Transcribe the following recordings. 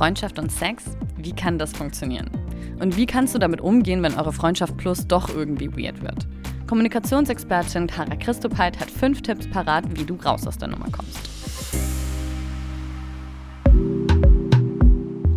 Freundschaft und Sex? Wie kann das funktionieren? Und wie kannst du damit umgehen, wenn eure Freundschaft plus doch irgendwie weird wird? Kommunikationsexpertin Tara Christopheit hat fünf Tipps parat, wie du raus aus der Nummer kommst.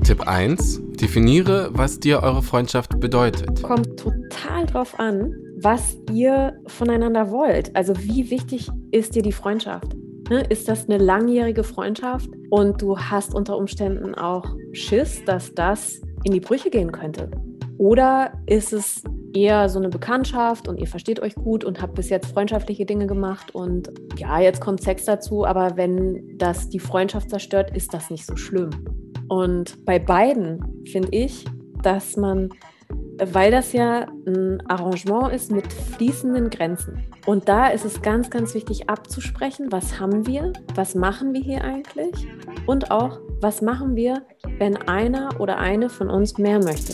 Tipp 1. Definiere, was dir eure Freundschaft bedeutet. Kommt total drauf an, was ihr voneinander wollt. Also wie wichtig ist dir die Freundschaft? Ne? Ist das eine langjährige Freundschaft und du hast unter Umständen auch Schiss, dass das in die Brüche gehen könnte? Oder ist es eher so eine Bekanntschaft und ihr versteht euch gut und habt bis jetzt freundschaftliche Dinge gemacht und ja, jetzt kommt Sex dazu, aber wenn das die Freundschaft zerstört, ist das nicht so schlimm. Und bei beiden finde ich, dass man weil das ja ein Arrangement ist mit fließenden Grenzen. Und da ist es ganz, ganz wichtig abzusprechen, was haben wir, was machen wir hier eigentlich und auch, was machen wir, wenn einer oder eine von uns mehr möchte.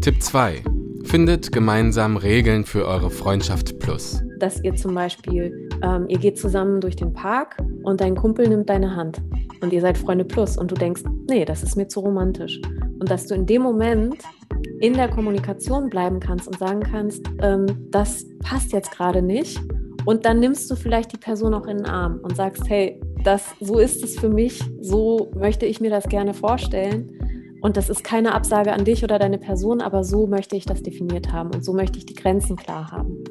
Tipp 2. Findet gemeinsam Regeln für eure Freundschaft Plus. Dass ihr zum Beispiel, ähm, ihr geht zusammen durch den Park und dein Kumpel nimmt deine Hand und ihr seid Freunde plus und du denkst, nee, das ist mir zu romantisch. Und dass du in dem Moment in der Kommunikation bleiben kannst und sagen kannst, ähm, das passt jetzt gerade nicht. Und dann nimmst du vielleicht die Person auch in den Arm und sagst, hey, das, so ist es für mich, so möchte ich mir das gerne vorstellen. Und das ist keine Absage an dich oder deine Person, aber so möchte ich das definiert haben und so möchte ich die Grenzen klar haben.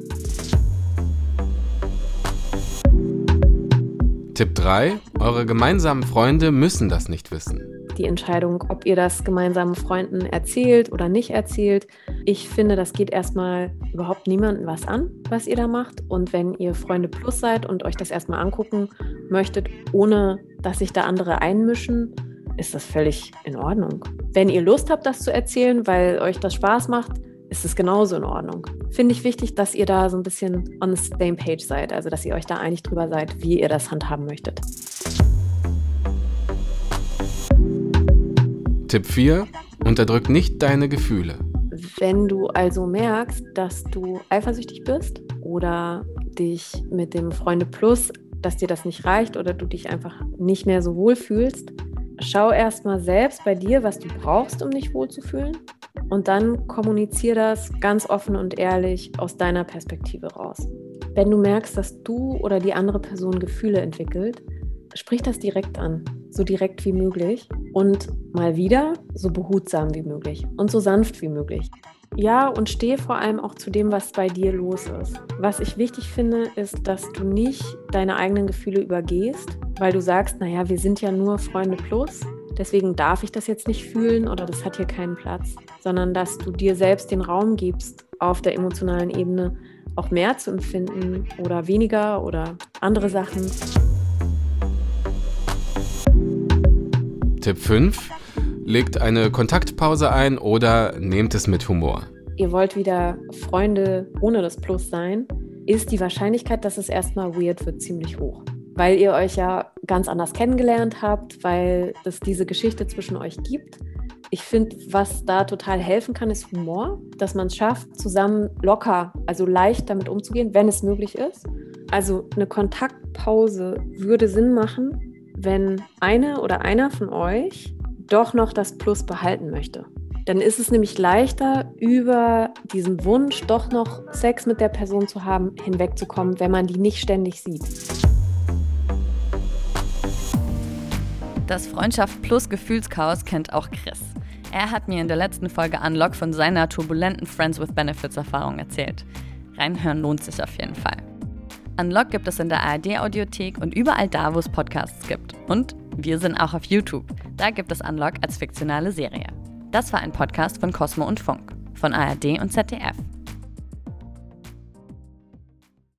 Tipp 3. Eure gemeinsamen Freunde müssen das nicht wissen. Die Entscheidung, ob ihr das gemeinsamen Freunden erzählt oder nicht erzählt. Ich finde, das geht erstmal überhaupt niemandem was an, was ihr da macht. Und wenn ihr Freunde plus seid und euch das erstmal angucken möchtet, ohne dass sich da andere einmischen, ist das völlig in Ordnung. Wenn ihr Lust habt, das zu erzählen, weil euch das Spaß macht, ist es genauso in Ordnung. Finde ich wichtig, dass ihr da so ein bisschen on the same page seid, also dass ihr euch da einig drüber seid, wie ihr das handhaben möchtet. Tipp 4. Unterdrück nicht deine Gefühle. Wenn du also merkst, dass du eifersüchtig bist oder dich mit dem Freunde Plus, dass dir das nicht reicht oder du dich einfach nicht mehr so wohl fühlst, schau erst mal selbst bei dir, was du brauchst, um dich wohlzufühlen und dann kommuniziere das ganz offen und ehrlich aus deiner Perspektive raus. Wenn du merkst, dass du oder die andere Person Gefühle entwickelt, sprich das direkt an, so direkt wie möglich und mal wieder so behutsam wie möglich und so sanft wie möglich. Ja, und stehe vor allem auch zu dem, was bei dir los ist. Was ich wichtig finde, ist, dass du nicht deine eigenen Gefühle übergehst, weil du sagst, naja, wir sind ja nur Freunde plus deswegen darf ich das jetzt nicht fühlen oder das hat hier keinen Platz, sondern dass du dir selbst den Raum gibst, auf der emotionalen Ebene auch mehr zu empfinden oder weniger oder andere Sachen. Tipp 5. Legt eine Kontaktpause ein oder nehmt es mit Humor. Ihr wollt wieder Freunde ohne das Plus sein, ist die Wahrscheinlichkeit, dass es erstmal weird wird, ziemlich hoch weil ihr euch ja ganz anders kennengelernt habt, weil es diese Geschichte zwischen euch gibt. Ich finde, was da total helfen kann, ist Humor, dass man es schafft, zusammen locker, also leicht damit umzugehen, wenn es möglich ist. Also eine Kontaktpause würde Sinn machen, wenn eine oder einer von euch doch noch das Plus behalten möchte. Dann ist es nämlich leichter, über diesen Wunsch, doch noch Sex mit der Person zu haben, hinwegzukommen, wenn man die nicht ständig sieht. Das Freundschaft plus Gefühlschaos kennt auch Chris. Er hat mir in der letzten Folge Unlock von seiner turbulenten Friends with Benefits Erfahrung erzählt. Reinhören lohnt sich auf jeden Fall. Unlock gibt es in der ARD Audiothek und überall da, wo es Podcasts gibt. Und wir sind auch auf YouTube. Da gibt es Unlock als fiktionale Serie. Das war ein Podcast von Cosmo und Funk, von ARD und ZDF.